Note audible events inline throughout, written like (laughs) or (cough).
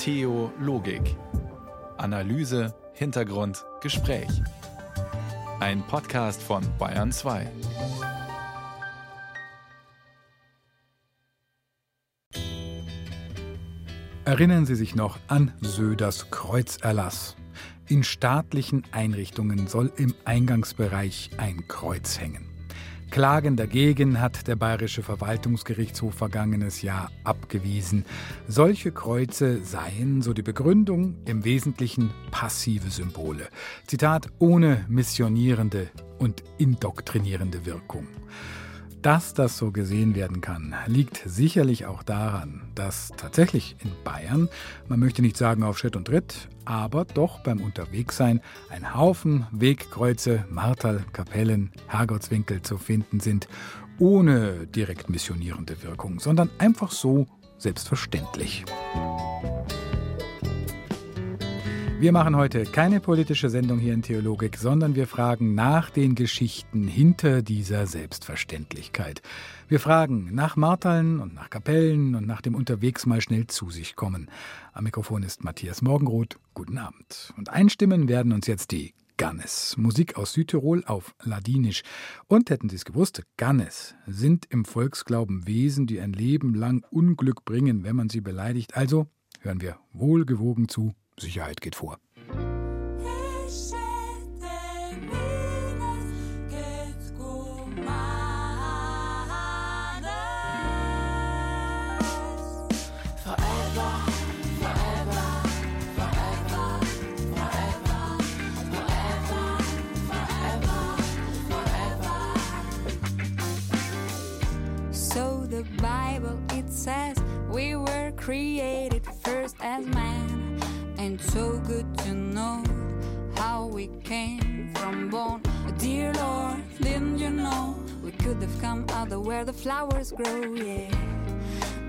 Theologik. Analyse, Hintergrund, Gespräch. Ein Podcast von Bayern 2. Erinnern Sie sich noch an Söders Kreuzerlass. In staatlichen Einrichtungen soll im Eingangsbereich ein Kreuz hängen. Klagen dagegen hat der Bayerische Verwaltungsgerichtshof vergangenes Jahr abgewiesen. Solche Kreuze seien, so die Begründung, im Wesentlichen passive Symbole. Zitat, ohne missionierende und indoktrinierende Wirkung. Dass das so gesehen werden kann, liegt sicherlich auch daran, dass tatsächlich in Bayern, man möchte nicht sagen auf Schritt und Tritt, aber doch beim Unterwegssein ein Haufen Wegkreuze, Martal, Kapellen, Herrgottswinkel zu finden sind, ohne direkt missionierende Wirkung, sondern einfach so selbstverständlich. Wir machen heute keine politische Sendung hier in Theologik, sondern wir fragen nach den Geschichten hinter dieser Selbstverständlichkeit. Wir fragen nach Martaln und nach Kapellen und nach dem unterwegs mal schnell zu sich kommen. Am Mikrofon ist Matthias Morgenroth. Guten Abend. Und einstimmen werden uns jetzt die Gannes, Musik aus Südtirol auf Ladinisch. Und hätten Sie es gewusst, Gannes sind im Volksglauben Wesen, die ein Leben lang Unglück bringen, wenn man sie beleidigt. Also hören wir wohlgewogen zu Sicherheit geht vor. So the Bible it says we were created first as man so good to know how we came from born. Dear Lord, didn't you know we could have come out of where the flowers grow? Yeah,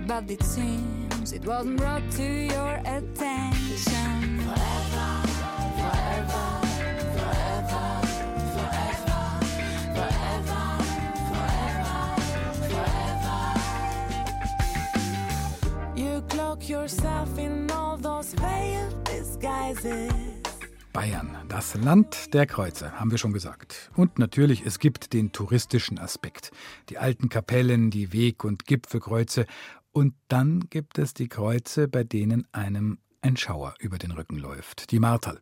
but it seems it wasn't brought to your attention. Forever, forever. forever, forever, forever, forever. You cloak yourself in Bayern, das Land der Kreuze, haben wir schon gesagt. Und natürlich, es gibt den touristischen Aspekt. Die alten Kapellen, die Weg- und Gipfelkreuze. Und dann gibt es die Kreuze, bei denen einem ein Schauer über den Rücken läuft. Die Martal.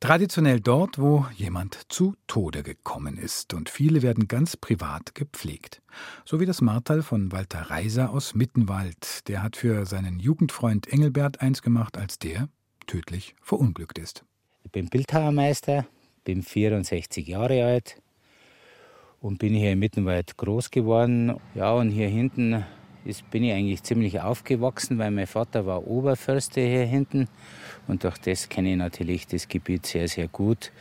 Traditionell dort, wo jemand zu Tode gekommen ist. Und viele werden ganz privat gepflegt. So wie das Martal von Walter Reiser aus Mittenwald. Der hat für seinen Jugendfreund Engelbert eins gemacht, als der tödlich verunglückt ist. Ich bin Bildhauermeister, bin 64 Jahre alt und bin hier in Mittenwald groß geworden. Ja, und hier hinten ist, bin ich eigentlich ziemlich aufgewachsen, weil mein Vater war Oberförster hier hinten und durch das kenne ich natürlich das Gebiet sehr, sehr gut.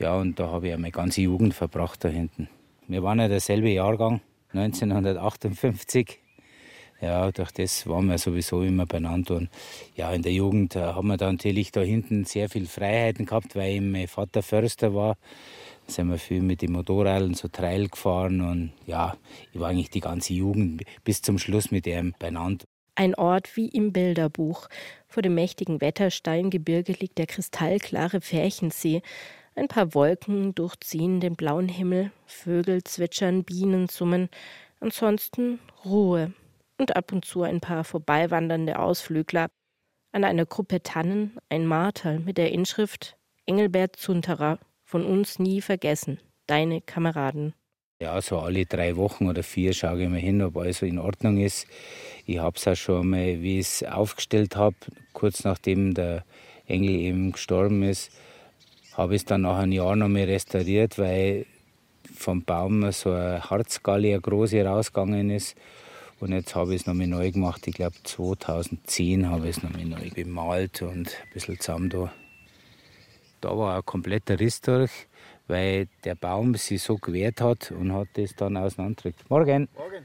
Ja, und da habe ich meine ganze Jugend verbracht da hinten. Wir waren ja derselbe Jahrgang, 1958. Ja, durch das waren wir sowieso immer beieinander. Und ja, in der Jugend äh, haben wir da natürlich da hinten sehr viel Freiheiten gehabt, weil mein Vater Förster war. Da sind wir viel mit den Motorrädern so Trail gefahren und ja, ich war eigentlich die ganze Jugend bis zum Schluss mit ihm beieinander. Ein Ort wie im Bilderbuch. Vor dem mächtigen Wettersteingebirge liegt der kristallklare Färchensee. Ein paar Wolken durchziehen den blauen Himmel, Vögel zwitschern, Bienen summen. Ansonsten Ruhe und ab und zu ein paar vorbeiwandernde Ausflügler. An einer Gruppe Tannen ein Marterl mit der Inschrift Engelbert Zunterer, von uns nie vergessen, deine Kameraden. Ja, so alle drei Wochen oder vier schaue ich mal hin, ob alles in Ordnung ist. Ich habe es auch schon mal, wie ich es aufgestellt habe, kurz nachdem der Engel eben gestorben ist, habe ich es dann nach einem Jahr noch mal restauriert, weil vom Baum so eine Harzgalle, eine große, rausgegangen ist. Und jetzt habe ich es nochmal neu gemacht. Ich glaube 2010 habe ich es nochmal neu bemalt und ein bisschen zusammen da. Da war ein kompletter Riss durch, weil der Baum sich so gewehrt hat und hat das dann auseinandergedrückt. Morgen! Morgen!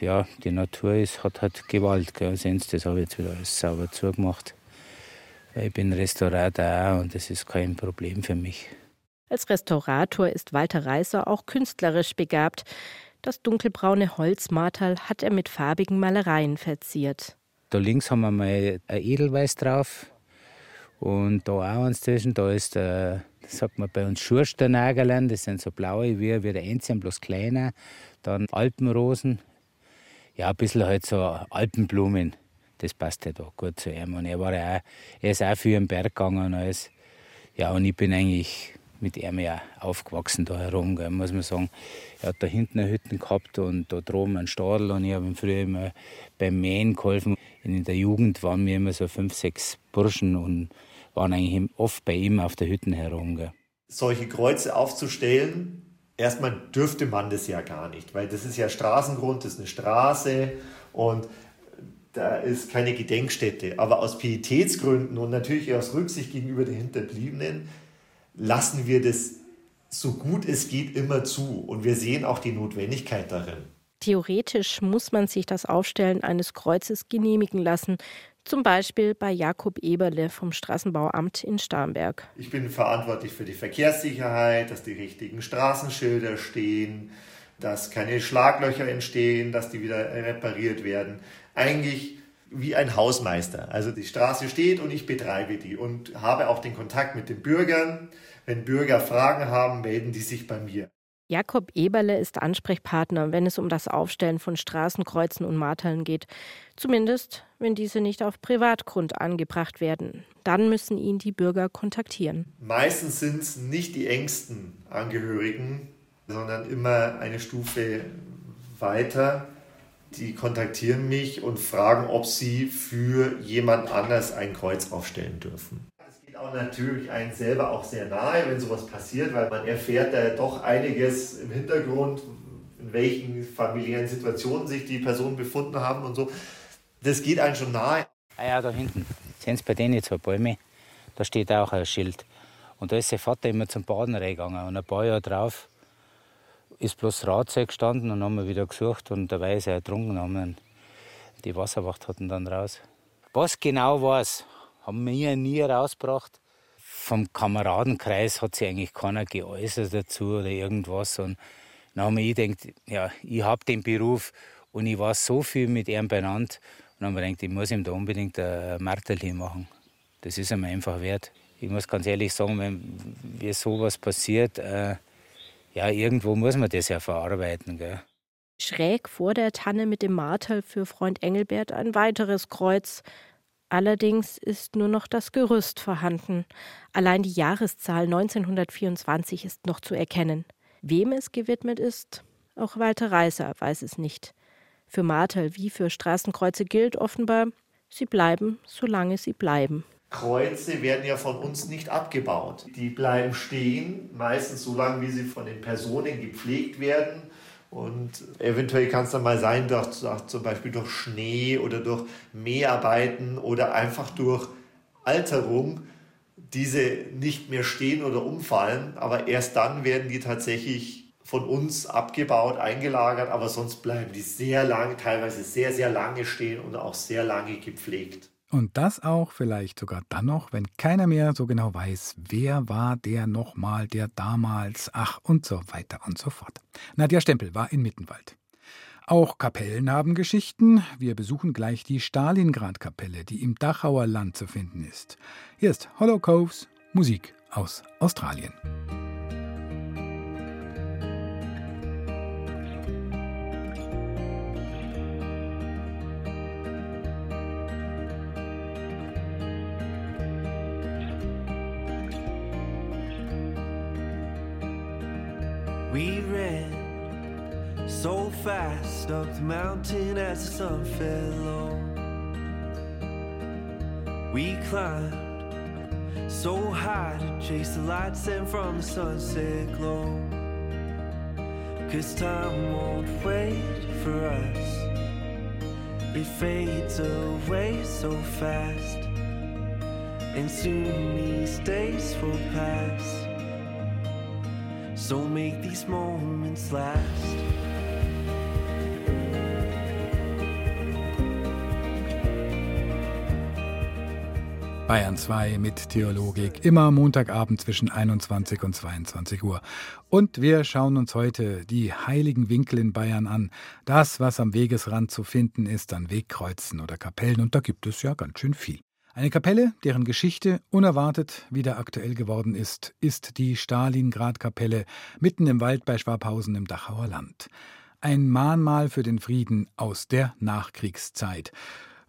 Ja, die Natur ist, hat halt Gewalt. Gell. Sehen Sie, das habe ich jetzt wieder alles sauber zugemacht. Weil ich bin Restaurator auch und das ist kein Problem für mich. Als Restaurator ist Walter Reiser auch künstlerisch begabt. Das dunkelbraune Holzmartal hat er mit farbigen Malereien verziert. Da links haben wir mal ein Edelweiß drauf. Und da auch eins zwischen, da ist der, das sagt man bei uns Schursternagerlern, das sind so blaue wie, wie der Enzian, bloß kleiner. Dann Alpenrosen, ja, ein bisschen halt so Alpenblumen. Das passt ja da gut zu ihm. Und er, war ja auch, er ist auch für den Berg gegangen alles. Ja, und ich bin eigentlich mit ihm ja aufgewachsen da herum, gell, muss man sagen. Er hat da hinten eine Hütte gehabt und da droben einen Stadel und ich habe ihm früher immer beim Mähen geholfen. In der Jugend waren wir immer so fünf, sechs Burschen und waren eigentlich oft bei ihm auf der Hütte herum. Gell. Solche Kreuze aufzustellen, erstmal dürfte man das ja gar nicht, weil das ist ja Straßengrund, das ist eine Straße und da ist keine Gedenkstätte. Aber aus Pietätsgründen und natürlich aus Rücksicht gegenüber den Hinterbliebenen lassen wir das so gut es geht immer zu und wir sehen auch die Notwendigkeit darin. Theoretisch muss man sich das Aufstellen eines Kreuzes genehmigen lassen, zum Beispiel bei Jakob Eberle vom Straßenbauamt in Starnberg. Ich bin verantwortlich für die Verkehrssicherheit, dass die richtigen Straßenschilder stehen, dass keine Schlaglöcher entstehen, dass die wieder repariert werden. Eigentlich wie ein Hausmeister. Also die Straße steht und ich betreibe die und habe auch den Kontakt mit den Bürgern. Wenn Bürger Fragen haben, melden die sich bei mir. Jakob Eberle ist Ansprechpartner, wenn es um das Aufstellen von Straßenkreuzen und Marteln geht. Zumindest, wenn diese nicht auf Privatgrund angebracht werden. Dann müssen ihn die Bürger kontaktieren. Meistens sind es nicht die engsten Angehörigen, sondern immer eine Stufe weiter die kontaktieren mich und fragen, ob sie für jemand anders ein Kreuz aufstellen dürfen. Es geht auch natürlich einen selber auch sehr nahe, wenn sowas passiert, weil man erfährt da doch einiges im Hintergrund, in welchen familiären Situationen sich die Personen befunden haben und so. Das geht einem schon nahe. Ah ja, da hinten. Sehen Sie bei denen zwei Bäume? Da steht auch ein Schild. Und da ist der Vater immer zum Baden reingegangen. Und ein paar Jahre drauf ist bloß Radzeug gestanden und haben wir wieder gesucht und dabei ist er ertrunken. Haben die Wasserwacht hatten dann raus. Was genau war es, haben wir nie rausgebracht. Vom Kameradenkreis hat sich eigentlich keiner geäußert dazu oder irgendwas. Und dann haben wir gedacht, ja, ich habe den Beruf und ich war so viel mit ihm benannt. Und dann haben wir gedacht, ich muss ihm da unbedingt ein Martel machen. Das ist ihm einfach wert. Ich muss ganz ehrlich sagen, wenn mir sowas passiert, äh, ja, irgendwo muss man das ja verarbeiten. Gell? Schräg vor der Tanne mit dem Martel für Freund Engelbert ein weiteres Kreuz. Allerdings ist nur noch das Gerüst vorhanden. Allein die Jahreszahl 1924 ist noch zu erkennen. Wem es gewidmet ist, auch Walter Reiser weiß es nicht. Für Martel wie für Straßenkreuze gilt offenbar, sie bleiben, solange sie bleiben. Kreuze werden ja von uns nicht abgebaut. Die bleiben stehen, meistens so lange, wie sie von den Personen gepflegt werden. Und eventuell kann es dann mal sein, durch, zum Beispiel durch Schnee oder durch Mäharbeiten oder einfach durch Alterung, diese nicht mehr stehen oder umfallen. Aber erst dann werden die tatsächlich von uns abgebaut, eingelagert, aber sonst bleiben die sehr lange, teilweise sehr, sehr lange stehen und auch sehr lange gepflegt. Und das auch vielleicht sogar dann noch, wenn keiner mehr so genau weiß, wer war der nochmal, der damals, ach und so weiter und so fort. Nadja Stempel war in Mittenwald. Auch Kapellen haben Geschichten. Wir besuchen gleich die Stalingrad-Kapelle, die im Dachauer Land zu finden ist. Hier ist Coves, Musik aus Australien. Up the mountain as the sun fell low. We climbed so high to chase the light sent from the sunset glow. Cause time won't wait for us, it fades away so fast. And soon these days will pass. So make these moments last. Bayern 2 mit Theologik, immer Montagabend zwischen 21 und 22 Uhr. Und wir schauen uns heute die heiligen Winkel in Bayern an. Das, was am Wegesrand zu finden ist, an Wegkreuzen oder Kapellen. Und da gibt es ja ganz schön viel. Eine Kapelle, deren Geschichte unerwartet wieder aktuell geworden ist, ist die Stalingrad-Kapelle mitten im Wald bei Schwabhausen im Dachauer Land. Ein Mahnmal für den Frieden aus der Nachkriegszeit.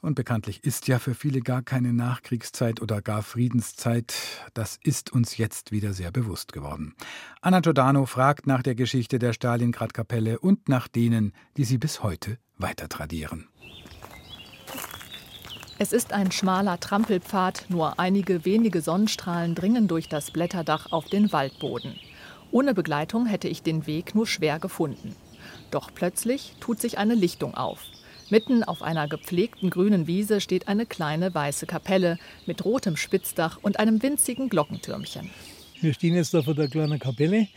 Und bekanntlich ist ja für viele gar keine Nachkriegszeit oder gar Friedenszeit. Das ist uns jetzt wieder sehr bewusst geworden. Anna Giordano fragt nach der Geschichte der Stalingrad-Kapelle und nach denen, die sie bis heute weiter tradieren. Es ist ein schmaler Trampelpfad, nur einige wenige Sonnenstrahlen dringen durch das Blätterdach auf den Waldboden. Ohne Begleitung hätte ich den Weg nur schwer gefunden. Doch plötzlich tut sich eine Lichtung auf. Mitten auf einer gepflegten grünen Wiese steht eine kleine weiße Kapelle mit rotem Spitzdach und einem winzigen Glockentürmchen. Wir stehen jetzt da vor der kleinen Kapelle.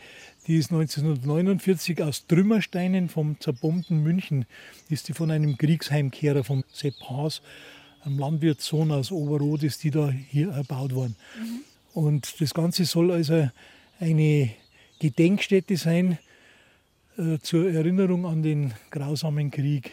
Die ist 1949 aus Trümmersteinen vom zerbombten München. Ist die von einem Kriegsheimkehrer vom Sepp Haas, einem Landwirtssohn aus Oberrot, ist die da hier erbaut worden. Mhm. Und das Ganze soll also eine Gedenkstätte sein äh, zur Erinnerung an den grausamen Krieg.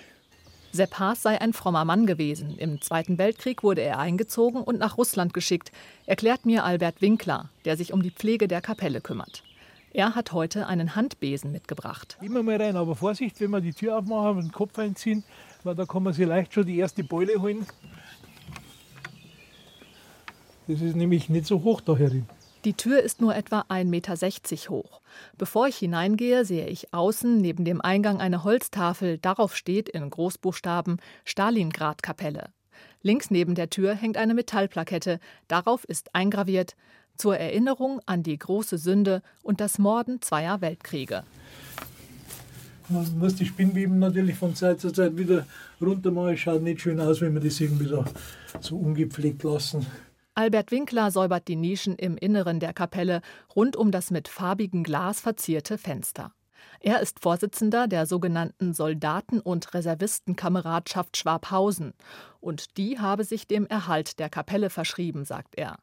Sepp Haas sei ein frommer Mann gewesen. Im Zweiten Weltkrieg wurde er eingezogen und nach Russland geschickt, erklärt mir Albert Winkler, der sich um die Pflege der Kapelle kümmert. Er hat heute einen Handbesen mitgebracht. Immer mal rein, aber Vorsicht, wenn wir die Tür aufmachen und den Kopf einziehen, weil da kann man sich leicht schon die erste Beule holen. Das ist nämlich nicht so hoch da herin. Die Tür ist nur etwa 1,60 Meter hoch. Bevor ich hineingehe, sehe ich außen neben dem Eingang eine Holztafel. Darauf steht in Großbuchstaben Stalingrad-Kapelle. Links neben der Tür hängt eine Metallplakette. Darauf ist eingraviert zur Erinnerung an die große Sünde und das Morden zweier Weltkriege. Man muss die Spinnweben natürlich von Zeit zu Zeit wieder runter machen. Schaut nicht schön aus, wenn wir das irgendwie so, so ungepflegt lassen. Albert Winkler säubert die Nischen im Inneren der Kapelle rund um das mit farbigem Glas verzierte Fenster. Er ist Vorsitzender der sogenannten Soldaten- und Reservistenkameradschaft Schwabhausen. Und die habe sich dem Erhalt der Kapelle verschrieben, sagt er.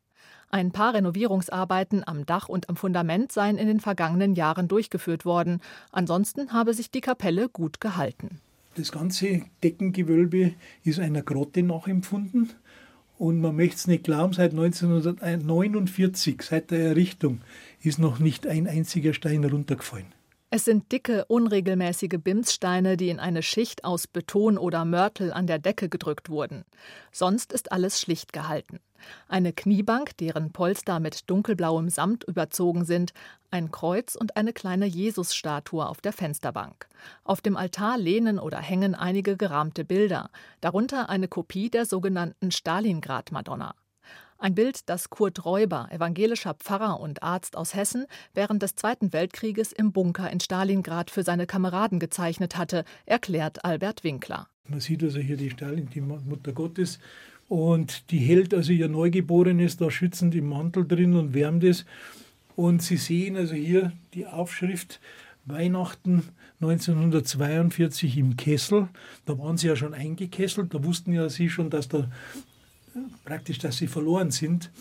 Ein paar Renovierungsarbeiten am Dach und am Fundament seien in den vergangenen Jahren durchgeführt worden. Ansonsten habe sich die Kapelle gut gehalten. Das ganze Deckengewölbe ist einer Grotte nachempfunden. Und man möchte es nicht glauben, seit 1949, seit der Errichtung, ist noch nicht ein einziger Stein runtergefallen. Es sind dicke, unregelmäßige Bimssteine, die in eine Schicht aus Beton oder Mörtel an der Decke gedrückt wurden. Sonst ist alles schlicht gehalten. Eine Kniebank, deren Polster mit dunkelblauem Samt überzogen sind, ein Kreuz und eine kleine Jesusstatue auf der Fensterbank. Auf dem Altar lehnen oder hängen einige gerahmte Bilder, darunter eine Kopie der sogenannten Stalingrad-Madonna. Ein Bild, das Kurt Räuber, evangelischer Pfarrer und Arzt aus Hessen, während des Zweiten Weltkrieges im Bunker in Stalingrad für seine Kameraden gezeichnet hatte, erklärt Albert Winkler. Man sieht also hier die Stalin, die Mutter Gottes, und die hält also ihr Neugeborenes da schützend im Mantel drin und wärmt es. Und Sie sehen also hier die Aufschrift Weihnachten 1942 im Kessel. Da waren sie ja schon eingekesselt, da wussten ja sie schon, dass da praktisch, dass sie verloren sind.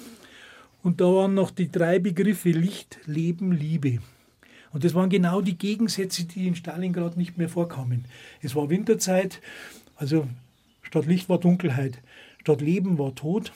Und da waren noch die drei Begriffe Licht, Leben, Liebe. Und das waren genau die Gegensätze, die in Stalingrad nicht mehr vorkamen. Es war Winterzeit, also statt Licht war Dunkelheit, statt Leben war Tod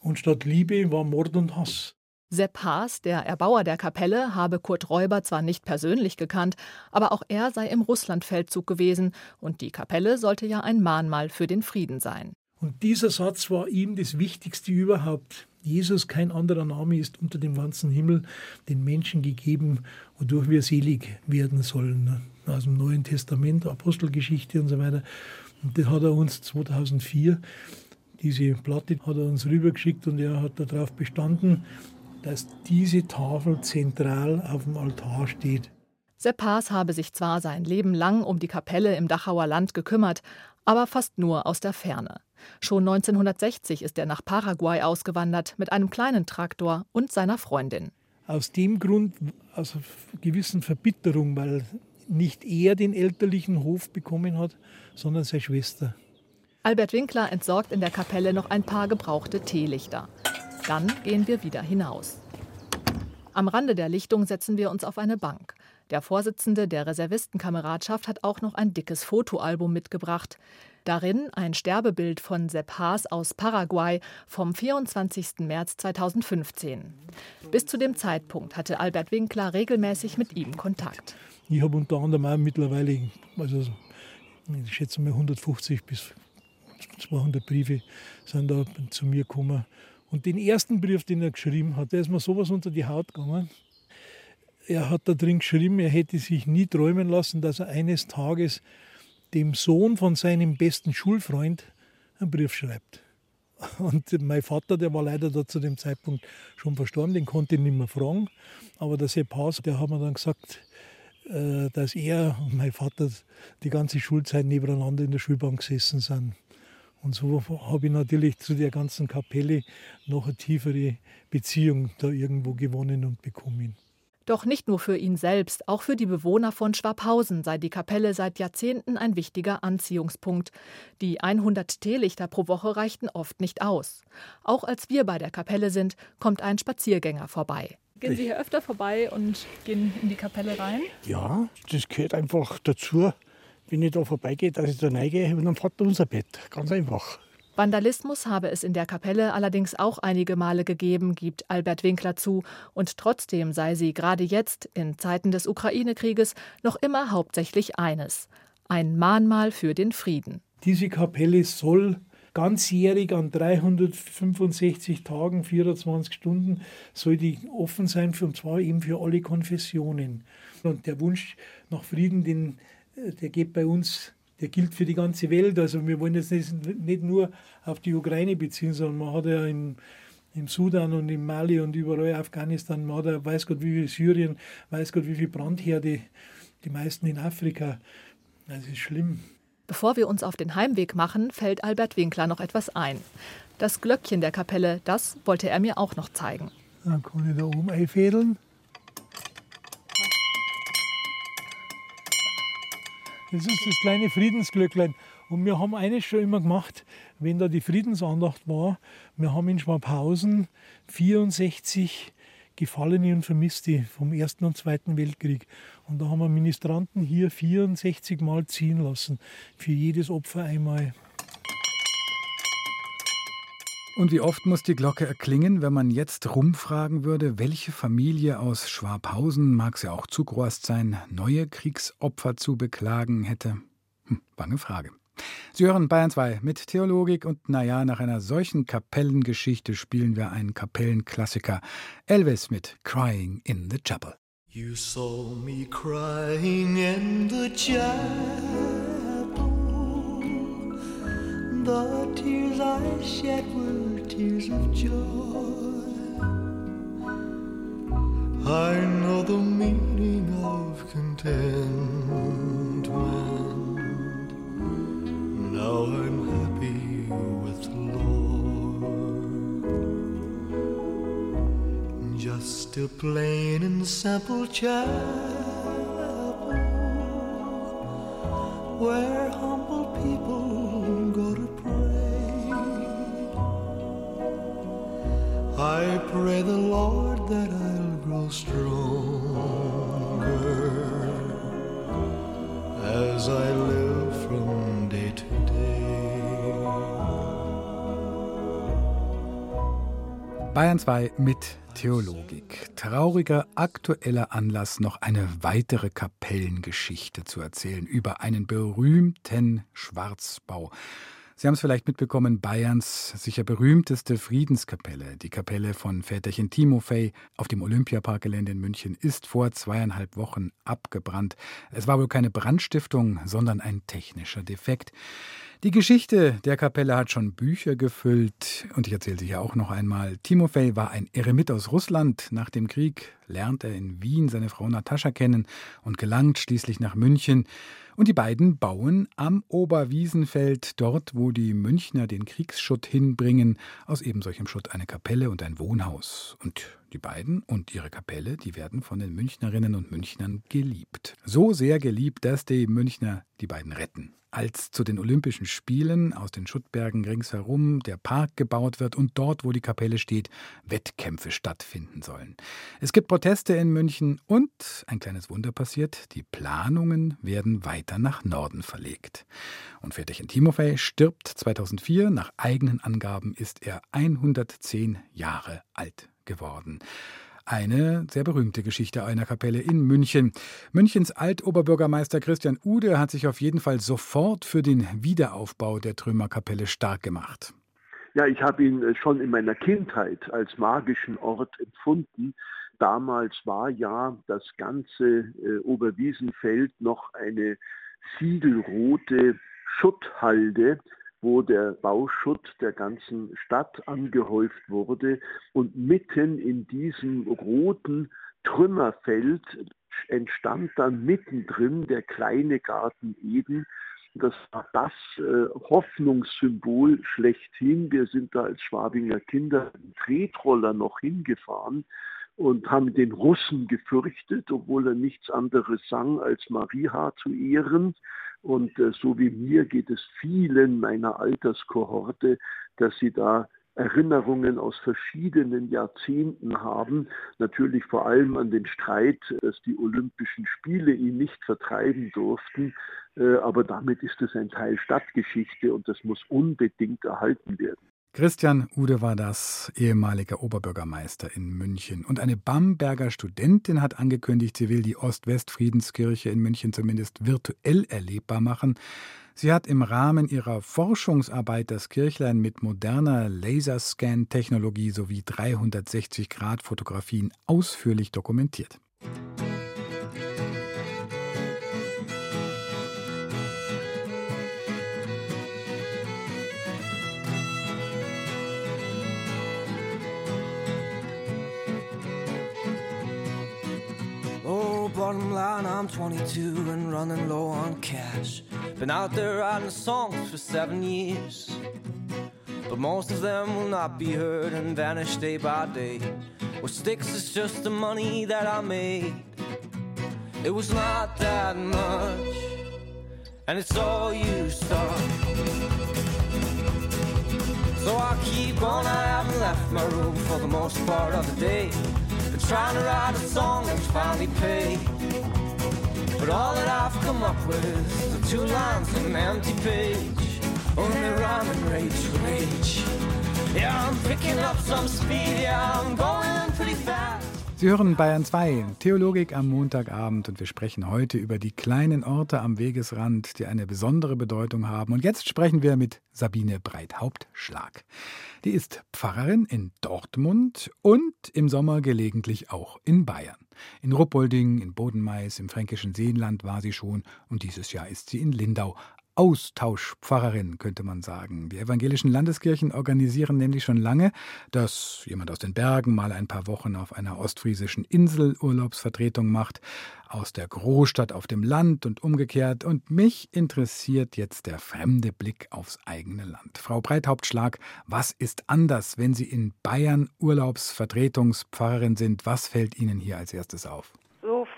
und statt Liebe war Mord und Hass. Sepp Haas, der Erbauer der Kapelle, habe Kurt Räuber zwar nicht persönlich gekannt, aber auch er sei im Russlandfeldzug gewesen und die Kapelle sollte ja ein Mahnmal für den Frieden sein. Und dieser Satz war ihm das Wichtigste überhaupt. Jesus, kein anderer Name ist unter dem ganzen Himmel den Menschen gegeben, wodurch wir selig werden sollen. Aus dem Neuen Testament, Apostelgeschichte und so weiter. Und das hat er uns 2004, diese Platte hat er uns rübergeschickt und er hat darauf bestanden, dass diese Tafel zentral auf dem Altar steht. Sepp Haas habe sich zwar sein Leben lang um die Kapelle im Dachauer Land gekümmert, aber fast nur aus der Ferne. Schon 1960 ist er nach Paraguay ausgewandert mit einem kleinen Traktor und seiner Freundin. Aus dem Grund, aus einer gewissen Verbitterung, weil nicht er den elterlichen Hof bekommen hat, sondern seine Schwester. Albert Winkler entsorgt in der Kapelle noch ein paar gebrauchte Teelichter. Dann gehen wir wieder hinaus. Am Rande der Lichtung setzen wir uns auf eine Bank. Der Vorsitzende der Reservistenkameradschaft hat auch noch ein dickes Fotoalbum mitgebracht. Darin ein Sterbebild von Sepp Haas aus Paraguay vom 24. März 2015. Bis zu dem Zeitpunkt hatte Albert Winkler regelmäßig mit ihm Kontakt. Ich habe unter anderem auch mittlerweile, also ich schätze mal 150 bis 200 Briefe sind da zu mir gekommen. Und den ersten Brief, den er geschrieben hat, der ist mir sowas unter die Haut gegangen er hat da drin geschrieben, er hätte sich nie träumen lassen, dass er eines Tages dem Sohn von seinem besten Schulfreund einen Brief schreibt. Und mein Vater, der war leider da zu dem Zeitpunkt schon verstorben, den konnte ich nicht mehr fragen. Aber der Sepp Haas, der hat mir dann gesagt, äh, dass er und mein Vater die ganze Schulzeit nebeneinander in der Schulbank gesessen sind. Und so habe ich natürlich zu der ganzen Kapelle noch eine tiefere Beziehung da irgendwo gewonnen und bekommen. Doch nicht nur für ihn selbst, auch für die Bewohner von Schwabhausen sei die Kapelle seit Jahrzehnten ein wichtiger Anziehungspunkt. Die 100 Teelichter pro Woche reichten oft nicht aus. Auch als wir bei der Kapelle sind, kommt ein Spaziergänger vorbei. Gehen Sie hier öfter vorbei und gehen in die Kapelle rein? Ja, das gehört einfach dazu, wenn ich da vorbeigehe, dass ich da reingehe und dann fährt unser Bett. Ganz einfach. Vandalismus habe es in der Kapelle allerdings auch einige Male gegeben, gibt Albert Winkler zu, und trotzdem sei sie gerade jetzt, in Zeiten des Ukraine-Krieges, noch immer hauptsächlich eines: ein Mahnmal für den Frieden. Diese Kapelle soll ganzjährig an 365 Tagen, 24 Stunden, soll die offen sein, und zwar eben für alle Konfessionen. Und der Wunsch nach Frieden, den, äh, der geht bei uns der gilt für die ganze Welt. Also wir wollen jetzt nicht, nicht nur auf die Ukraine beziehen, sondern man hat ja im, im Sudan und im Mali und überall Afghanistan, man hat ja weiß Gott wie viel Syrien, weiß Gott wie viel Brandherde, die meisten in Afrika. Das ist schlimm. Bevor wir uns auf den Heimweg machen, fällt Albert Winkler noch etwas ein. Das Glöckchen der Kapelle, das wollte er mir auch noch zeigen. Dann kann ich da oben einfädeln. Das ist das kleine Friedensglöcklein. Und wir haben eines schon immer gemacht, wenn da die Friedensandacht war. Wir haben in Schwabhausen 64 Gefallene und Vermisste vom Ersten und Zweiten Weltkrieg. Und da haben wir Ministranten hier 64 Mal ziehen lassen. Für jedes Opfer einmal. Und wie oft muss die Glocke erklingen, wenn man jetzt rumfragen würde, welche Familie aus Schwabhausen, mag sie auch zugrost sein, neue Kriegsopfer zu beklagen hätte? Hm, bange Frage. Sie hören Bayern 2 mit Theologik und naja, nach einer solchen Kapellengeschichte spielen wir einen Kapellenklassiker. Elvis mit Crying in the Chapel. You saw me crying in the chapel. The I shed were tears of joy. I know the meaning of contentment. Now I'm happy with the Lord. Just a plain and simple chapel where humble people I pray the Lord that I'll grow stronger as I live from day to day. Bayern 2 mit Theologik. Trauriger aktueller Anlass, noch eine weitere Kapellengeschichte zu erzählen über einen berühmten Schwarzbau. Sie haben es vielleicht mitbekommen, Bayerns sicher berühmteste Friedenskapelle, die Kapelle von Väterchen Timofei auf dem Olympiaparkgelände in München, ist vor zweieinhalb Wochen abgebrannt. Es war wohl keine Brandstiftung, sondern ein technischer Defekt. Die Geschichte der Kapelle hat schon Bücher gefüllt und ich erzähle sie hier auch noch einmal. Timofei war ein Eremit aus Russland. Nach dem Krieg lernt er in Wien seine Frau Natascha kennen und gelangt schließlich nach München. Und die beiden bauen am Oberwiesenfeld, dort wo die Münchner den Kriegsschutt hinbringen, aus eben solchem Schutt eine Kapelle und ein Wohnhaus. Und die beiden und ihre Kapelle, die werden von den Münchnerinnen und Münchnern geliebt. So sehr geliebt, dass die Münchner die beiden retten. Als zu den Olympischen Spielen aus den Schuttbergen ringsherum der Park gebaut wird und dort, wo die Kapelle steht, Wettkämpfe stattfinden sollen. Es gibt Proteste in München und ein kleines Wunder passiert, die Planungen werden weiter nach Norden verlegt. Und Väterchen Timofey stirbt 2004, nach eigenen Angaben ist er 110 Jahre alt geworden. Eine sehr berühmte Geschichte einer Kapelle in München. Münchens Altoberbürgermeister Christian Ude hat sich auf jeden Fall sofort für den Wiederaufbau der Trümmerkapelle stark gemacht. Ja, ich habe ihn äh, schon in meiner Kindheit als magischen Ort empfunden. Damals war ja das ganze äh, Oberwiesenfeld noch eine siegelrote Schutthalde, wo der Bauschutt der ganzen Stadt angehäuft wurde. Und mitten in diesem roten Trümmerfeld entstand dann mittendrin der kleine Garten Eden. Das war das äh, Hoffnungssymbol schlechthin. Wir sind da als Schwabinger Kinder im Tretroller noch hingefahren und haben den Russen gefürchtet, obwohl er nichts anderes sang, als Maria zu ehren. Und äh, so wie mir geht es vielen meiner Alterskohorte, dass sie da Erinnerungen aus verschiedenen Jahrzehnten haben. Natürlich vor allem an den Streit, dass die Olympischen Spiele ihn nicht vertreiben durften. Äh, aber damit ist es ein Teil Stadtgeschichte und das muss unbedingt erhalten werden. Christian Ude war das, ehemaliger Oberbürgermeister in München. Und eine Bamberger Studentin hat angekündigt, sie will die Ost-West-Friedenskirche in München zumindest virtuell erlebbar machen. Sie hat im Rahmen ihrer Forschungsarbeit das Kirchlein mit moderner Laserscan-Technologie sowie 360-Grad-Fotografien ausführlich dokumentiert. Line, I'm 22 and running low on cash. Been out there writing songs for seven years. But most of them will not be heard and vanish day by day. What sticks is just the money that I made. It was not that much, and it's all used up. So I keep on, I haven't left my room for the most part of the day. Been trying to write a song that's finally paid. But all that I've come up with the two lines on an empty page. Only rage for rage. Yeah, I'm picking up some speed, yeah, I'm going pretty fast. Sie hören Bayern 2, Theologik am Montagabend und wir sprechen heute über die kleinen Orte am Wegesrand, die eine besondere Bedeutung haben. Und jetzt sprechen wir mit Sabine Breithaupt-Schlag. Die ist Pfarrerin in Dortmund und im Sommer gelegentlich auch in Bayern. In Ruppolding, in Bodenmais, im fränkischen Seenland war sie schon und dieses Jahr ist sie in Lindau. Austauschpfarrerin, könnte man sagen. Die evangelischen Landeskirchen organisieren nämlich schon lange, dass jemand aus den Bergen mal ein paar Wochen auf einer ostfriesischen Insel Urlaubsvertretung macht, aus der Großstadt auf dem Land und umgekehrt. Und mich interessiert jetzt der fremde Blick aufs eigene Land. Frau Breithauptschlag, was ist anders, wenn Sie in Bayern Urlaubsvertretungspfarrerin sind? Was fällt Ihnen hier als erstes auf?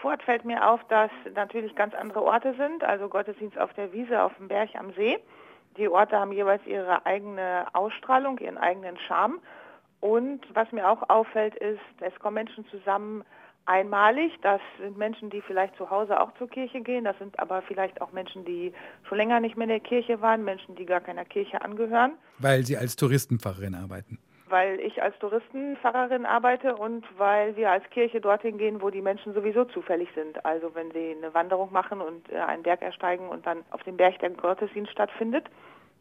Sofort fällt mir auf, dass natürlich ganz andere Orte sind, also Gottesdienst auf der Wiese, auf dem Berg am See. Die Orte haben jeweils ihre eigene Ausstrahlung, ihren eigenen Charme. Und was mir auch auffällt, ist, es kommen Menschen zusammen einmalig. Das sind Menschen, die vielleicht zu Hause auch zur Kirche gehen. Das sind aber vielleicht auch Menschen, die schon länger nicht mehr in der Kirche waren, Menschen, die gar keiner Kirche angehören. Weil sie als Touristenpfarrerin arbeiten weil ich als Touristenpfarrerin arbeite und weil wir als Kirche dorthin gehen, wo die Menschen sowieso zufällig sind. Also wenn sie eine Wanderung machen und äh, einen Berg ersteigen und dann auf dem Berg der Gottesdienst stattfindet,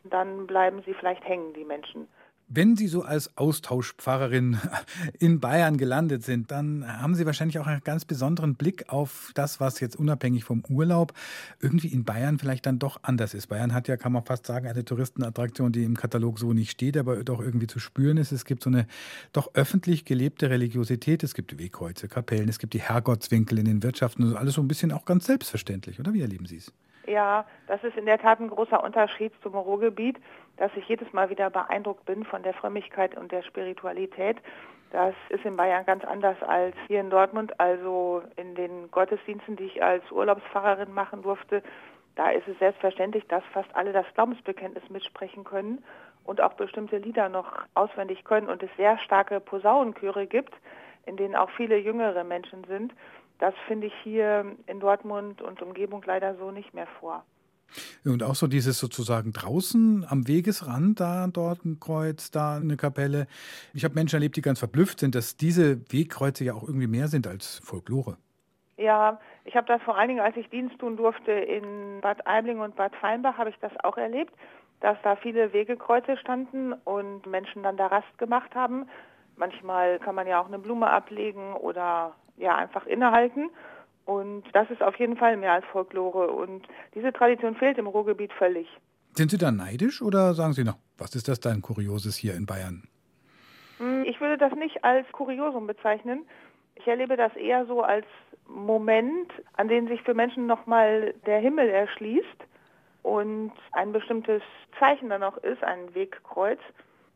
dann bleiben sie vielleicht hängen, die Menschen. Wenn Sie so als Austauschpfarrerin (laughs) in Bayern gelandet sind, dann haben Sie wahrscheinlich auch einen ganz besonderen Blick auf das, was jetzt unabhängig vom Urlaub irgendwie in Bayern vielleicht dann doch anders ist. Bayern hat ja, kann man fast sagen, eine Touristenattraktion, die im Katalog so nicht steht, aber doch irgendwie zu spüren ist. Es gibt so eine doch öffentlich gelebte Religiosität. Es gibt Wegkreuze, Kapellen, es gibt die Herrgottswinkel in den Wirtschaften. Also alles so ein bisschen auch ganz selbstverständlich, oder? Wie erleben Sie es? Ja, das ist in der Tat ein großer Unterschied zum Ruhrgebiet, dass ich jedes Mal wieder beeindruckt bin von der Frömmigkeit und der Spiritualität. Das ist in Bayern ganz anders als hier in Dortmund. Also in den Gottesdiensten, die ich als Urlaubspfarrerin machen durfte, Da ist es selbstverständlich, dass fast alle das Glaubensbekenntnis mitsprechen können und auch bestimmte Lieder noch auswendig können und es sehr starke Posaunenchöre gibt, in denen auch viele jüngere Menschen sind. Das finde ich hier in Dortmund und Umgebung leider so nicht mehr vor. Und auch so dieses sozusagen draußen am Wegesrand, da dort ein Kreuz, da eine Kapelle. Ich habe Menschen erlebt, die ganz verblüfft sind, dass diese Wegkreuze ja auch irgendwie mehr sind als Folklore. Ja, ich habe das vor allen Dingen, als ich Dienst tun durfte in Bad Aibling und Bad Feinbach, habe ich das auch erlebt, dass da viele Wegekreuze standen und Menschen dann da Rast gemacht haben. Manchmal kann man ja auch eine Blume ablegen oder ja einfach innehalten. Und das ist auf jeden Fall mehr als Folklore. Und diese Tradition fehlt im Ruhrgebiet völlig. Sind Sie da neidisch oder sagen Sie noch, was ist das denn Kurioses hier in Bayern? Hm, ich würde das nicht als Kuriosum bezeichnen. Ich erlebe das eher so als Moment, an dem sich für Menschen nochmal der Himmel erschließt und ein bestimmtes Zeichen dann auch ist, ein Wegkreuz.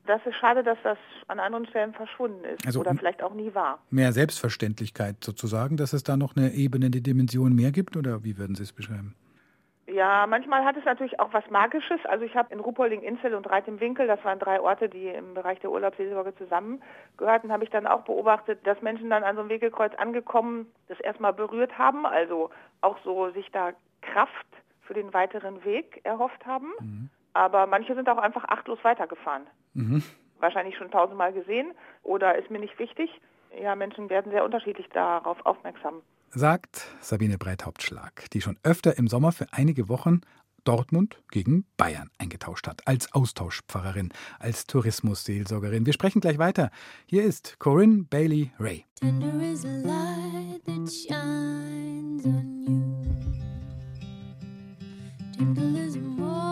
Das ist schade, dass das an anderen Stellen verschwunden ist Also, oder vielleicht auch nie war. Mehr Selbstverständlichkeit sozusagen, dass es da noch eine Ebene, eine Dimension mehr gibt oder wie würden Sie es beschreiben? Ja, manchmal hat es natürlich auch was Magisches. Also ich habe in Ruhpolding, Inzell und Reit im Winkel, das waren drei Orte, die im Bereich der Urlaubsseelsorge zusammengehörten, habe ich dann auch beobachtet, dass Menschen dann an so einem Wegelkreuz angekommen, das erstmal berührt haben, also auch so sich da Kraft für den weiteren Weg erhofft haben. Aber manche sind auch einfach achtlos weitergefahren. Mhm. Wahrscheinlich schon tausendmal gesehen oder ist mir nicht wichtig. Ja, Menschen werden sehr unterschiedlich darauf aufmerksam. Sagt Sabine Breithauptschlag, die schon öfter im Sommer für einige Wochen Dortmund gegen Bayern eingetauscht hat, als Austauschpfarrerin, als Tourismusseelsorgerin. Wir sprechen gleich weiter. Hier ist Corinne Bailey Ray. Tender is a light that shines on you. Gentle as a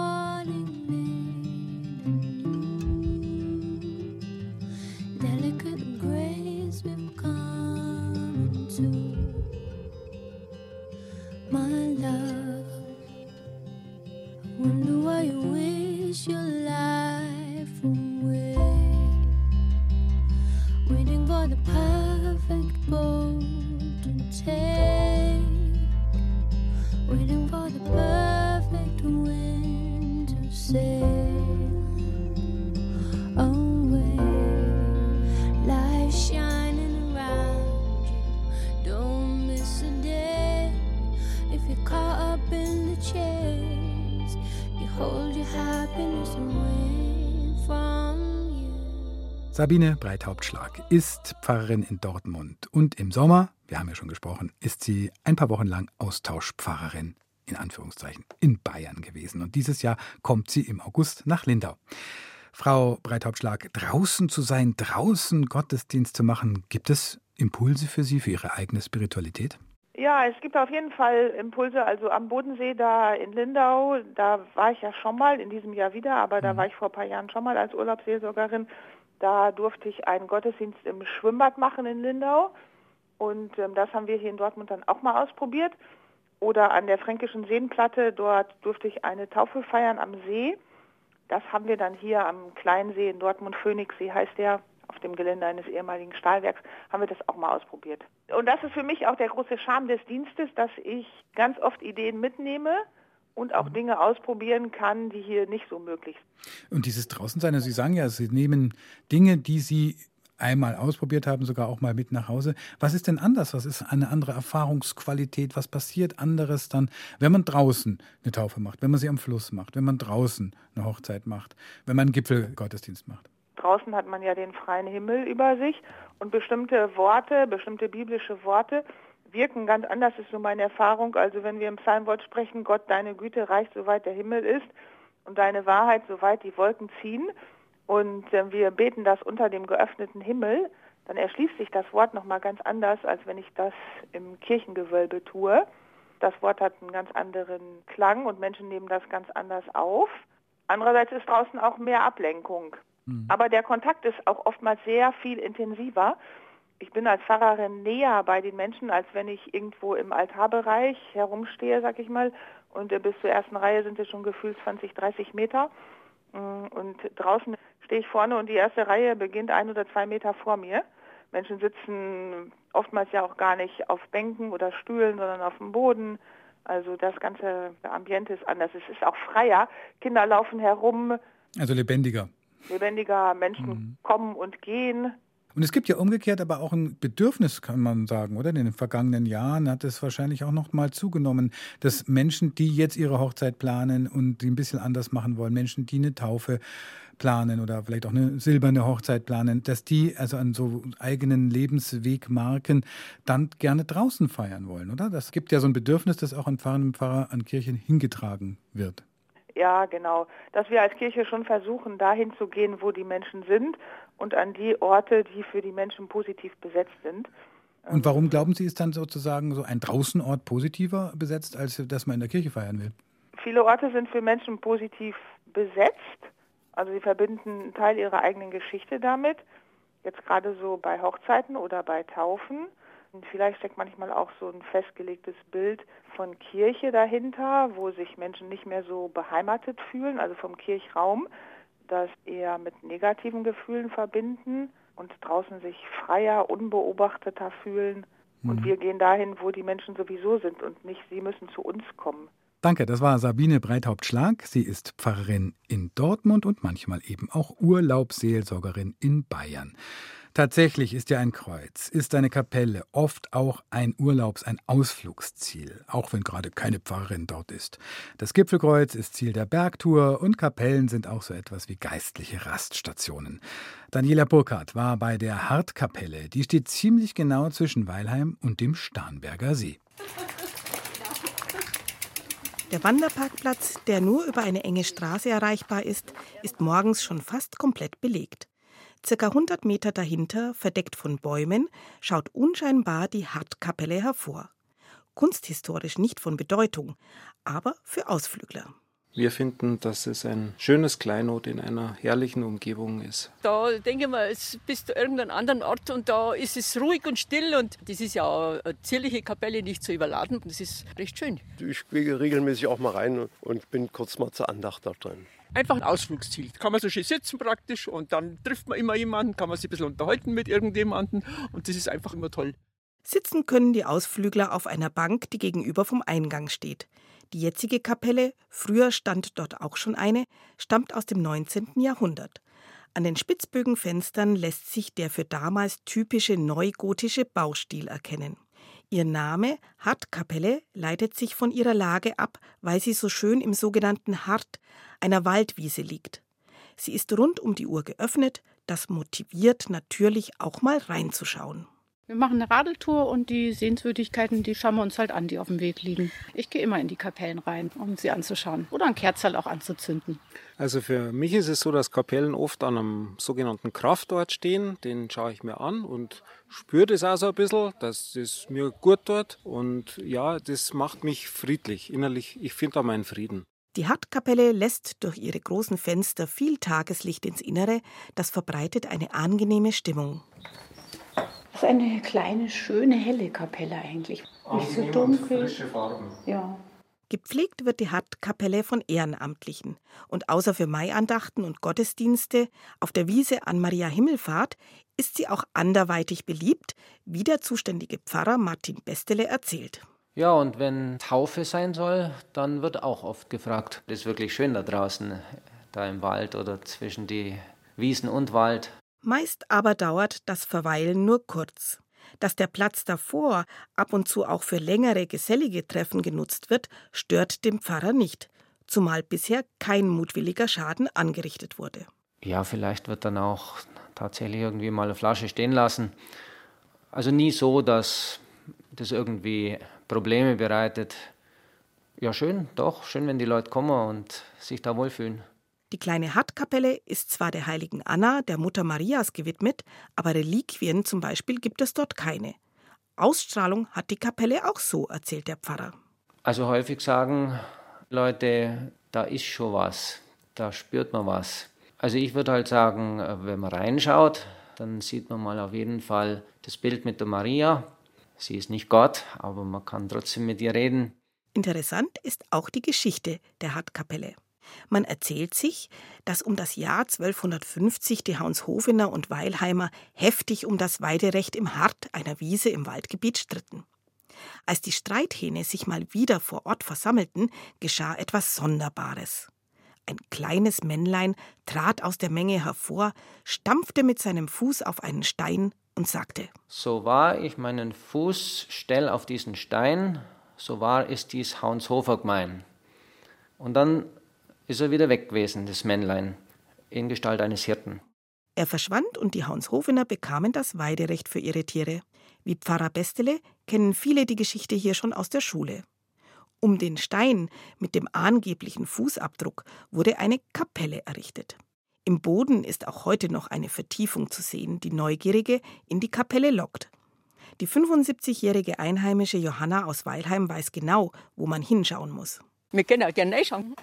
love, Sabine Breithauptschlag ist Pfarrerin in Dortmund und im Sommer, wir haben ja schon gesprochen, ist sie ein paar Wochen lang Austauschpfarrerin in Anführungszeichen in Bayern gewesen. Und dieses Jahr kommt sie im August nach Lindau. Frau Breithauptschlag, draußen zu sein, draußen Gottesdienst zu machen, gibt es Impulse für Sie, für Ihre eigene Spiritualität? Ja, es gibt auf jeden Fall Impulse. Also am Bodensee da in Lindau, da war ich ja schon mal, in diesem Jahr wieder, aber da war ich vor ein paar Jahren schon mal als Urlaubsseelsorgerin. Da durfte ich einen Gottesdienst im Schwimmbad machen in Lindau. Und ähm, das haben wir hier in Dortmund dann auch mal ausprobiert. Oder an der Fränkischen Seenplatte, dort durfte ich eine Taufe feiern am See. Das haben wir dann hier am kleinen See in Dortmund, Phoenixsee heißt der, auf dem Gelände eines ehemaligen Stahlwerks, haben wir das auch mal ausprobiert. Und das ist für mich auch der große Charme des Dienstes, dass ich ganz oft Ideen mitnehme und auch Dinge ausprobieren kann, die hier nicht so möglich sind. Und dieses Draußensein, also Sie sagen ja, Sie nehmen Dinge, die Sie einmal ausprobiert haben, sogar auch mal mit nach Hause. Was ist denn anders? Was ist eine andere Erfahrungsqualität? Was passiert anderes dann, wenn man draußen eine Taufe macht, wenn man sie am Fluss macht, wenn man draußen eine Hochzeit macht, wenn man einen Gipfelgottesdienst macht? Draußen hat man ja den freien Himmel über sich und bestimmte Worte, bestimmte biblische Worte wirken ganz anders, ist so meine Erfahrung. Also wenn wir im Psalmwort sprechen, Gott, deine Güte reicht, soweit der Himmel ist und deine Wahrheit, soweit die Wolken ziehen und äh, wir beten das unter dem geöffneten Himmel, dann erschließt sich das Wort nochmal ganz anders, als wenn ich das im Kirchengewölbe tue. Das Wort hat einen ganz anderen Klang und Menschen nehmen das ganz anders auf. Andererseits ist draußen auch mehr Ablenkung. Aber der Kontakt ist auch oftmals sehr viel intensiver. Ich bin als Pfarrerin näher bei den Menschen, als wenn ich irgendwo im Altarbereich herumstehe, sag ich mal. Und äh, bis zur ersten Reihe sind es schon gefühlt 20, 30 Meter. Mm, Und draußen stehe ich vorne und die erste Reihe beginnt ein oder zwei Meter vor mir. Menschen sitzen oftmals ja auch gar nicht auf Bänken oder Stühlen, sondern auf dem Boden. Also das ganze Ambiente ist anders. Es ist auch freier. Kinder laufen herum, Also lebendiger. lebendiger, Menschen Mhm. kommen und gehen. Und es gibt ja umgekehrt aber auch ein Bedürfnis, kann man sagen, oder? In den vergangenen Jahren hat es wahrscheinlich auch noch mal zugenommen, dass Menschen, die jetzt ihre Hochzeit planen und die ein bisschen anders machen wollen, Menschen, die eine Taufe planen oder vielleicht auch eine silberne Hochzeit planen, dass die also an so eigenen Lebenswegmarken dann gerne draußen feiern wollen, oder? Das gibt ja so ein Bedürfnis, das auch an Pfarrern Pfarrer an Kirchen hingetragen wird. Ja, genau. Dass wir als Kirche schon versuchen, dahin zu gehen, wo die Menschen sind und an die Orte, die für die Menschen positiv besetzt sind. Und warum glauben Sie, ist dann sozusagen so ein Draußenort positiver besetzt, als dass man in der Kirche feiern will? Viele Orte sind für Menschen positiv besetzt. Also sie verbinden einen Teil ihrer eigenen Geschichte damit. Jetzt gerade so bei Hochzeiten oder bei Taufen. Und vielleicht steckt manchmal auch so ein festgelegtes Bild von Kirche dahinter, wo sich Menschen nicht mehr so beheimatet fühlen, also vom Kirchraum, das eher mit negativen Gefühlen verbinden und draußen sich freier, unbeobachteter fühlen. Und Mhm. wir gehen dahin, wo die Menschen sowieso sind und nicht sie müssen zu uns kommen. Danke, das war Sabine Breithaupt-Schlag. Sie ist Pfarrerin in Dortmund und manchmal eben auch Urlaubsseelsorgerin in Bayern. Tatsächlich ist ja ein Kreuz, ist eine Kapelle oft auch ein Urlaubs-, ein Ausflugsziel, auch wenn gerade keine Pfarrerin dort ist. Das Gipfelkreuz ist Ziel der Bergtour und Kapellen sind auch so etwas wie geistliche Raststationen. Daniela Burkhardt war bei der Hartkapelle. Die steht ziemlich genau zwischen Weilheim und dem Starnberger See. Der Wanderparkplatz, der nur über eine enge Straße erreichbar ist, ist morgens schon fast komplett belegt. Circa 100 Meter dahinter, verdeckt von Bäumen, schaut unscheinbar die Hartkapelle hervor. Kunsthistorisch nicht von Bedeutung, aber für Ausflügler. Wir finden, dass es ein schönes Kleinod in einer herrlichen Umgebung ist. Da denke ich mal, es bist du irgendeinem anderen Ort und da ist es ruhig und still und das ist ja eine zierliche Kapelle, nicht zu überladen. Das ist recht schön. Ich gehe regelmäßig auch mal rein und bin kurz mal zur Andacht da drin. Einfach ein Ausflugsziel. Kann man so schön sitzen praktisch und dann trifft man immer jemanden, kann man sich ein bisschen unterhalten mit irgendjemandem und das ist einfach immer toll. Sitzen können die Ausflügler auf einer Bank, die gegenüber vom Eingang steht. Die jetzige Kapelle, früher stand dort auch schon eine, stammt aus dem 19. Jahrhundert. An den Spitzbögenfenstern lässt sich der für damals typische neugotische Baustil erkennen. Ihr Name Hartkapelle leitet sich von ihrer Lage ab, weil sie so schön im sogenannten Hart, einer Waldwiese liegt. Sie ist rund um die Uhr geöffnet, das motiviert natürlich auch mal reinzuschauen. Wir machen eine Radeltour und die Sehenswürdigkeiten, die schauen wir uns halt an, die auf dem Weg liegen. Ich gehe immer in die Kapellen rein, um sie anzuschauen oder ein Kerzerl auch anzuzünden. Also für mich ist es so, dass Kapellen oft an einem sogenannten Kraftort stehen. Den schaue ich mir an und spüre das auch so ein bisschen, dass es mir gut tut. Und ja, das macht mich friedlich, innerlich. Ich finde da meinen Frieden. Die Hartkapelle lässt durch ihre großen Fenster viel Tageslicht ins Innere, das verbreitet eine angenehme Stimmung. Das ist eine kleine, schöne, helle Kapelle eigentlich. Nicht so dunkel. Farben. Ja. Gepflegt wird die Hartkapelle von Ehrenamtlichen. Und außer für Maiandachten und Gottesdienste auf der Wiese an Maria Himmelfahrt ist sie auch anderweitig beliebt, wie der zuständige Pfarrer Martin Bestele erzählt. Ja, und wenn Taufe sein soll, dann wird auch oft gefragt, das ist wirklich schön da draußen, da im Wald oder zwischen die Wiesen und Wald. Meist aber dauert das Verweilen nur kurz. Dass der Platz davor ab und zu auch für längere gesellige Treffen genutzt wird, stört den Pfarrer nicht, zumal bisher kein mutwilliger Schaden angerichtet wurde. Ja, vielleicht wird dann auch tatsächlich irgendwie mal eine Flasche stehen lassen. Also nie so, dass das irgendwie Probleme bereitet. Ja, schön, doch, schön, wenn die Leute kommen und sich da wohlfühlen. Die kleine Hartkapelle ist zwar der heiligen Anna, der Mutter Marias, gewidmet, aber Reliquien zum Beispiel gibt es dort keine. Ausstrahlung hat die Kapelle auch so, erzählt der Pfarrer. Also häufig sagen Leute, da ist schon was, da spürt man was. Also ich würde halt sagen, wenn man reinschaut, dann sieht man mal auf jeden Fall das Bild mit der Maria. Sie ist nicht Gott, aber man kann trotzdem mit ihr reden. Interessant ist auch die Geschichte der Hartkapelle. Man erzählt sich, dass um das Jahr 1250 die Haunshofener und Weilheimer heftig um das Weiderecht im Hart, einer Wiese im Waldgebiet, stritten. Als die Streithähne sich mal wieder vor Ort versammelten, geschah etwas Sonderbares. Ein kleines Männlein trat aus der Menge hervor, stampfte mit seinem Fuß auf einen Stein und sagte: So wahr ich meinen Fuß stell auf diesen Stein, so wahr ist dies Haunshofer gemein. Und dann ist er wieder weg gewesen, das Männlein, in Gestalt eines Hirten. Er verschwand und die Haunshofener bekamen das Weiderecht für ihre Tiere. Wie Pfarrer Bestele kennen viele die Geschichte hier schon aus der Schule. Um den Stein mit dem angeblichen Fußabdruck wurde eine Kapelle errichtet. Im Boden ist auch heute noch eine Vertiefung zu sehen, die Neugierige in die Kapelle lockt. Die 75-jährige Einheimische Johanna aus Weilheim weiß genau, wo man hinschauen muss. Wir können auch gerne reinschauen.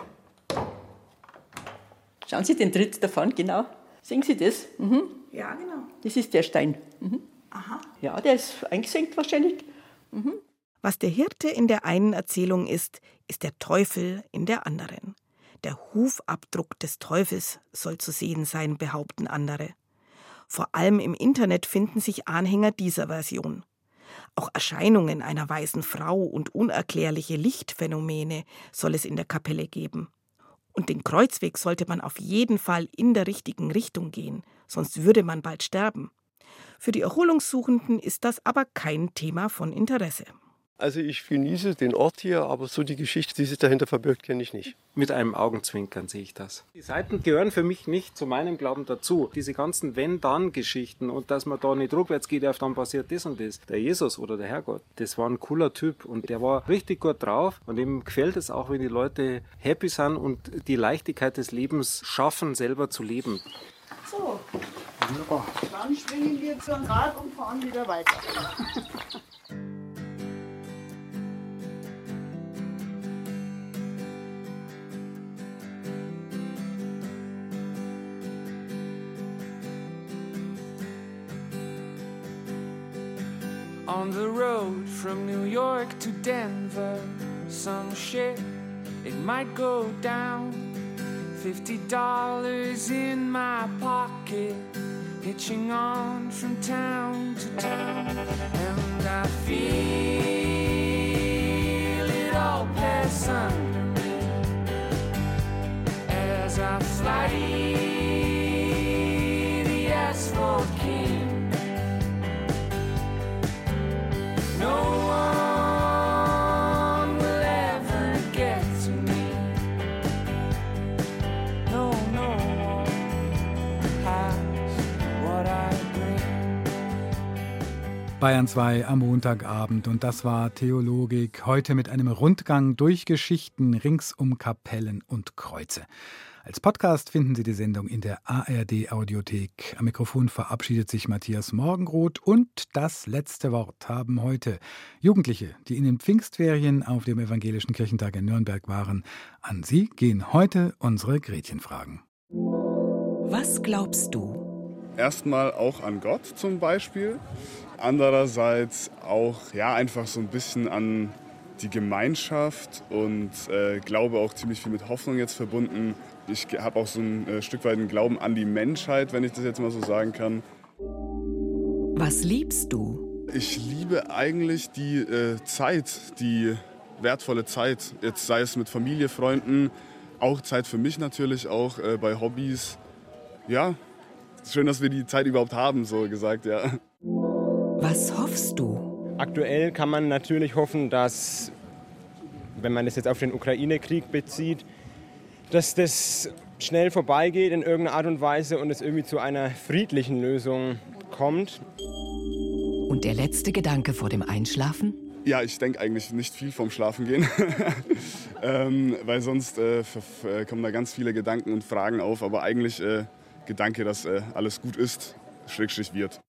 Schauen Sie den Tritt davon, genau. Sehen Sie das? Mhm. Ja, genau. Das ist der Stein. Mhm. Aha. Ja, der ist eingesenkt wahrscheinlich. Mhm. Was der Hirte in der einen Erzählung ist, ist der Teufel in der anderen. Der Hufabdruck des Teufels soll zu sehen sein, behaupten andere. Vor allem im Internet finden sich Anhänger dieser Version. Auch Erscheinungen einer weißen Frau und unerklärliche Lichtphänomene soll es in der Kapelle geben. Und den Kreuzweg sollte man auf jeden Fall in der richtigen Richtung gehen, sonst würde man bald sterben. Für die Erholungssuchenden ist das aber kein Thema von Interesse. Also ich genieße den Ort hier, aber so die Geschichte, die sich dahinter verbirgt, kenne ich nicht. Mit einem Augenzwinkern sehe ich das. Die Seiten gehören für mich nicht zu meinem Glauben dazu. Diese ganzen Wenn-Dann-Geschichten und dass man da nicht rückwärts geht, dann passiert das und das. Der Jesus oder der Herrgott, das war ein cooler Typ und der war richtig gut drauf und ihm gefällt es auch, wenn die Leute happy sind und die Leichtigkeit des Lebens schaffen, selber zu leben. So, dann schwingen wir zum Rad und fahren wieder weiter. (laughs) On the road from New York to Denver, some shit, it might go down. Fifty dollars in my pocket, hitching on from town to town. And I feel Bayern 2 am Montagabend und das war Theologik, heute mit einem Rundgang durch Geschichten rings um Kapellen und Kreuze. Als Podcast finden Sie die Sendung in der ARD Audiothek. Am Mikrofon verabschiedet sich Matthias Morgenroth und das letzte Wort haben heute Jugendliche, die in den Pfingstferien auf dem Evangelischen Kirchentag in Nürnberg waren. An Sie gehen heute unsere Gretchenfragen. Was glaubst du? Erstmal auch an Gott zum Beispiel. Andererseits auch ja einfach so ein bisschen an die Gemeinschaft und äh, glaube auch ziemlich viel mit Hoffnung jetzt verbunden. Ich habe auch so ein äh, Stück weit einen Glauben an die Menschheit, wenn ich das jetzt mal so sagen kann. Was liebst du? Ich liebe eigentlich die äh, Zeit, die wertvolle Zeit. Jetzt sei es mit Familie, Freunden, auch Zeit für mich natürlich, auch äh, bei Hobbys. Ja, schön, dass wir die Zeit überhaupt haben, so gesagt, ja. Was hoffst du? Aktuell kann man natürlich hoffen, dass, wenn man das jetzt auf den Ukraine-Krieg bezieht, dass das schnell vorbeigeht in irgendeiner Art und Weise und es irgendwie zu einer friedlichen Lösung kommt. Und der letzte Gedanke vor dem Einschlafen? Ja, ich denke eigentlich nicht viel vom Schlafengehen, (laughs) ähm, weil sonst äh, kommen da ganz viele Gedanken und Fragen auf. Aber eigentlich äh, Gedanke, dass äh, alles gut ist, Schrägstrich wird.